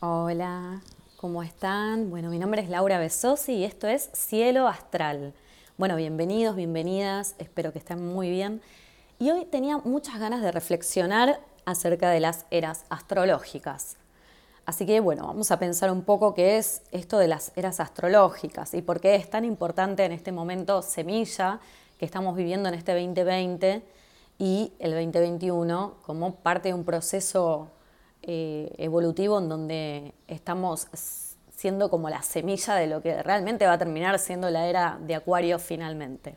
Hola, ¿cómo están? Bueno, mi nombre es Laura Besosi y esto es Cielo Astral. Bueno, bienvenidos, bienvenidas, espero que estén muy bien. Y hoy tenía muchas ganas de reflexionar acerca de las eras astrológicas. Así que bueno, vamos a pensar un poco qué es esto de las eras astrológicas y por qué es tan importante en este momento semilla que estamos viviendo en este 2020 y el 2021 como parte de un proceso eh, evolutivo en donde estamos siendo como la semilla de lo que realmente va a terminar siendo la era de Acuario finalmente.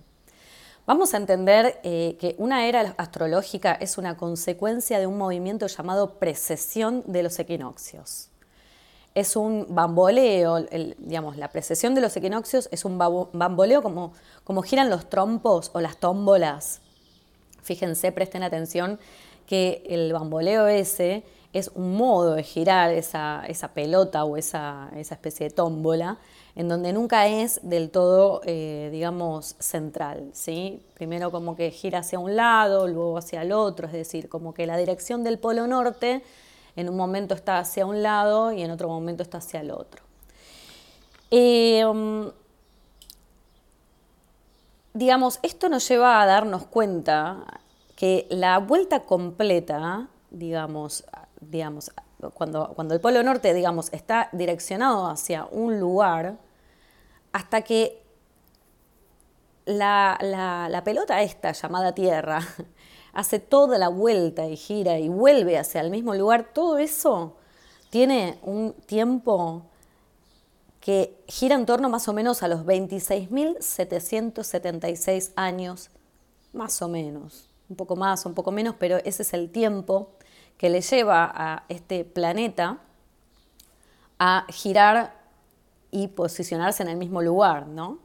Vamos a entender eh, que una era astrológica es una consecuencia de un movimiento llamado precesión de los equinoccios. Es un bamboleo, digamos, la precesión de los equinoccios es un bamboleo como, como giran los trompos o las tómbolas. Fíjense, presten atención que el bamboleo ese es un modo de girar esa, pelota o esa, especie de tómbola, en donde nunca es del todo, eh, digamos, central. ¿sí? Primero como que gira hacia un lado, luego hacia el otro, es decir, como que la dirección del polo norte en un momento está hacia un lado y en otro momento está hacia el otro. Eh, um, digamos, esto nos lleva a darnos cuenta que la vuelta completa, digamos, digamos, cuando, cuando el Polo Norte, digamos, está direccionado hacia un lugar, hasta que la, la, pelota esta llamada Tierra hace toda la vuelta y gira y vuelve hacia el mismo lugar, todo eso tiene un tiempo que gira en torno más o menos a los 26.776 años, más o menos, un poco más, un poco menos, pero ese es el tiempo que le lleva a este planeta a girar y posicionarse en el mismo lugar, ¿no?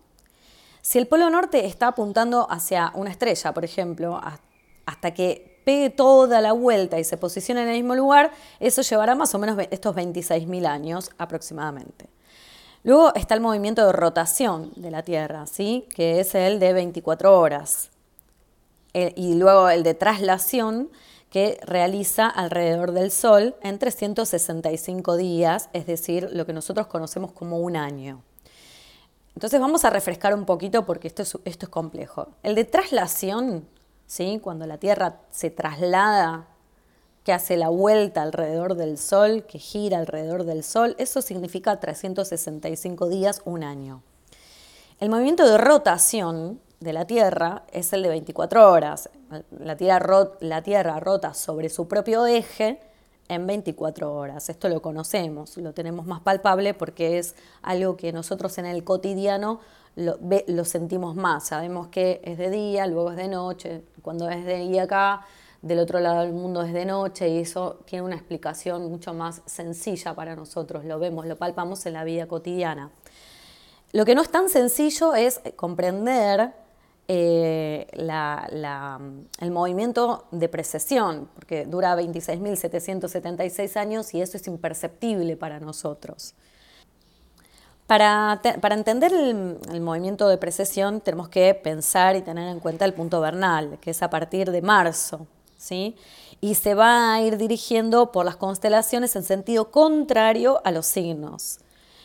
Si el polo norte está apuntando hacia una estrella, por ejemplo, hasta que pegue toda la vuelta y se posicione en el mismo lugar, eso llevará más o menos estos 26.000 años aproximadamente. Luego está el movimiento de rotación de la Tierra, ¿sí? que es el de 24 horas. Eh, y luego el de traslación, que realiza alrededor del Sol en 365 días, es decir, lo que nosotros conocemos como un año. Entonces vamos a refrescar un poquito porque esto es, esto es complejo. El de traslación, ¿sí? cuando la Tierra se traslada, que hace la vuelta alrededor del Sol, que gira alrededor del Sol, eso significa 365 días, un año. El movimiento de rotación de la Tierra es el de 24 horas. La tierra, rota sobre su propio eje en 24 horas. Esto lo conocemos, lo tenemos más palpable porque es algo que nosotros en el cotidiano lo, lo, sentimos más. Sabemos que es de día, luego es de noche. Cuando es de día acá, del otro lado del mundo es de noche y eso tiene una explicación mucho más sencilla para nosotros. Lo vemos, lo palpamos en la vida cotidiana. Lo que no es tan sencillo es comprender eh, el movimiento de precesión, porque dura 26.776 años y eso es imperceptible para nosotros. Para, entender el, movimiento de precesión tenemos que pensar y tener en cuenta el punto vernal, que es a partir de marzo, ¿sí? y se va a ir dirigiendo por las constelaciones en sentido contrario a los signos.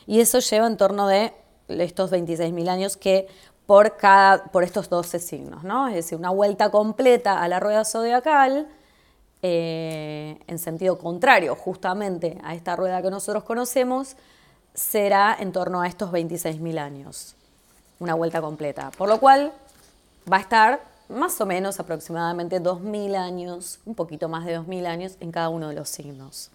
Y eso lleva en torno de estos 26.000 años que por, cada, por estos 12 signos, ¿no? Es decir, una vuelta completa a la rueda zodiacal eh, en sentido contrario justamente a esta rueda que nosotros conocemos, será en torno a estos 26.000 años, una vuelta completa. Por lo cual va a estar más o menos aproximadamente 2.000 años, un poquito más de 2.000 años en cada uno de los signos.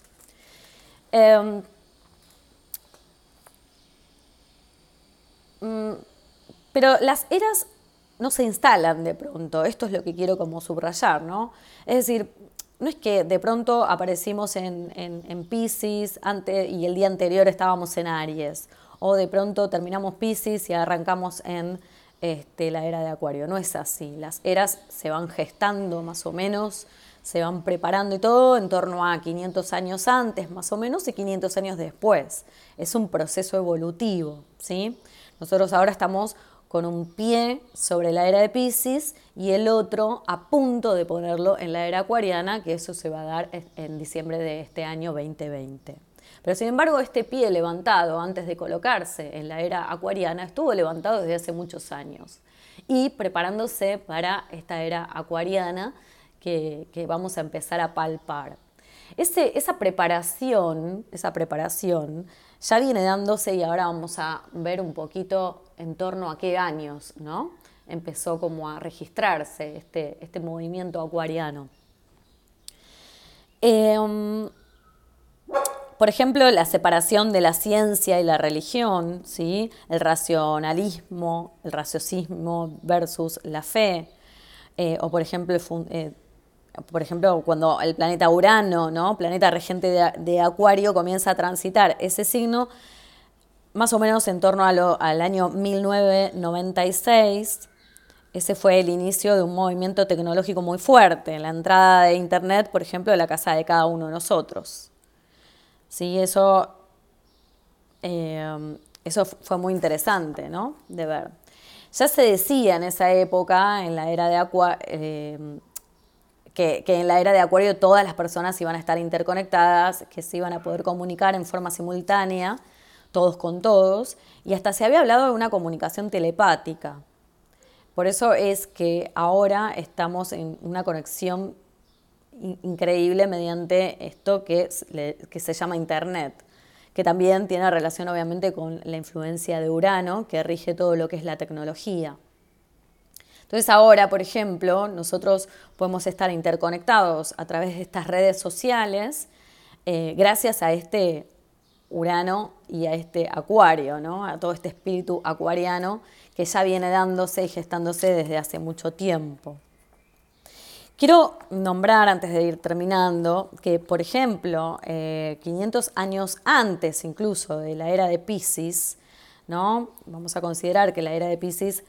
Mm, pero las eras no se instalan de pronto, esto es lo que quiero como subrayar, ¿no? Es decir, no es que de pronto aparecimos en, en, Pisces y el día anterior estábamos en Aries, o de pronto terminamos Pisces y arrancamos en este, la era de Acuario, no es así, las eras se van gestando más o menos, se van preparando y todo en torno a 500 años antes más o menos y 500 años después, es un proceso evolutivo, ¿sí? Nosotros ahora estamos con un pie sobre la era de Pisces y el otro a punto de ponerlo en la era acuariana, que eso se va a dar en diciembre de este año 2020. Pero sin embargo, este pie levantado antes de colocarse en la era acuariana estuvo levantado desde hace muchos años y preparándose para esta era acuariana que, vamos a empezar a palpar. Esa preparación, esa preparación ya viene dándose y ahora vamos a ver un poquito en torno a qué años, ¿no? Empezó como a registrarse este, este movimiento acuariano. Em, por ejemplo, la separación de la ciencia y la religión, ¿sí? el racionalismo, el raciocismo versus la fe, eh, o por ejemplo, eh, por ejemplo, cuando el planeta Urano, ¿no? planeta regente de, Acuario, comienza a transitar ese signo, más o menos en torno al año 1996, ese fue el inicio de un movimiento tecnológico muy fuerte, la entrada de Internet, por ejemplo, de la casa de cada uno de nosotros. Sí, eso, eh, eso fue muy interesante ¿no? de ver. Ya se decía en esa época, en la era de Acuario, eh, que, en la era de Acuario todas las personas iban a estar interconectadas, que se iban a poder comunicar en forma simultánea, todos con todos, y hasta se había hablado de una comunicación telepática. Por eso es que ahora estamos en una conexión increíble mediante esto que, que se llama Internet, que también tiene relación obviamente con la influencia de Urano, que rige todo lo que es la tecnología. Entonces ahora, por ejemplo, nosotros podemos estar interconectados a través de estas redes sociales eh, gracias a este Urano y a este Acuario, ¿no? a todo este espíritu acuariano que ya viene dándose y gestándose desde hace mucho tiempo. Quiero nombrar, antes de ir terminando, que, por ejemplo, 500 eh, años antes incluso de la era de Pisces, ¿no? vamos a considerar que la era de Pisces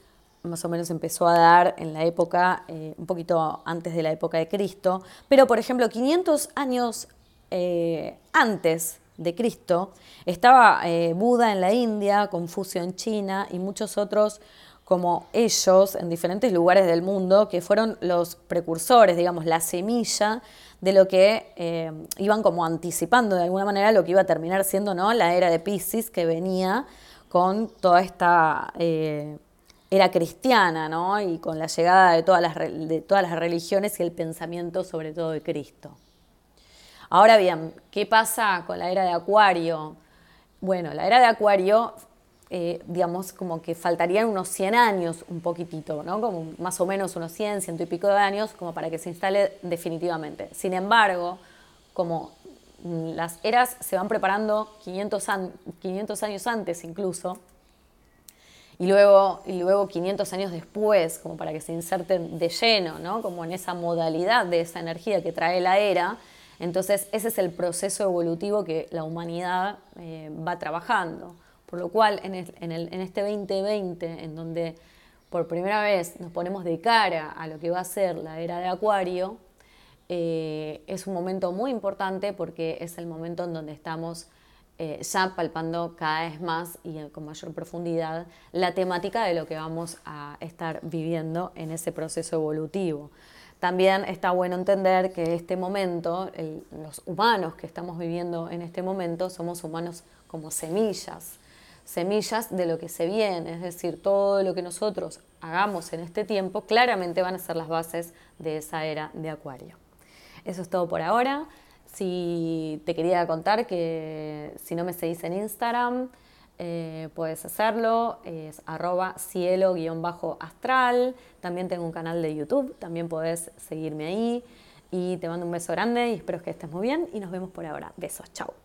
más o menos empezó a dar en la época, eh, un poquito antes de la época de Cristo, pero por ejemplo 500 años eh, antes de Cristo estaba Buda en la India, Confucio en China y muchos otros como ellos en diferentes lugares del mundo, que fueron los precursores, digamos, la semilla de lo que eh, iban como anticipando de alguna manera lo que iba a terminar siendo ¿no? la era de Pisces que venía con toda esta eh, era cristiana ¿no? y con la llegada de todas, las, de todas las religiones y el pensamiento sobre todo de Cristo. Ahora bien, ¿qué pasa con la era de Acuario? Bueno, la era de Acuario eh, digamos, como que faltarían unos 100 años, un poquitito, ¿no? Como más o menos unos 100, ciento y pico de años, como para que se instale definitivamente. Sin embargo, como las eras se van preparando 500, 500 años antes incluso, y luego, y luego 500 años después, como para que se inserten de lleno, ¿no? Como en esa modalidad de esa energía que trae la era, entonces ese es el proceso evolutivo que la humanidad eh, va trabajando. Por lo cual, en, este 2020, en donde por primera vez nos ponemos de cara a lo que va a ser la era de Acuario, eh, es un momento muy importante porque es el momento en donde estamos eh, ya palpando cada vez más y con mayor profundidad la temática de lo que vamos a estar viviendo en ese proceso evolutivo. También está bueno entender que este momento, los humanos que estamos viviendo en este momento, somos humanos como semillas semillas de lo que se viene, es decir, todo lo que nosotros hagamos en este tiempo claramente van a ser las bases de esa era de Acuario. Eso es todo por ahora. Si te quería contar que si no me seguís en Instagram, eh, puedes hacerlo, es arroba cielo-astral. También tengo un canal de YouTube, también puedes seguirme ahí. Y te mando un beso grande y espero que estés muy bien y nos vemos por ahora. Besos, chao.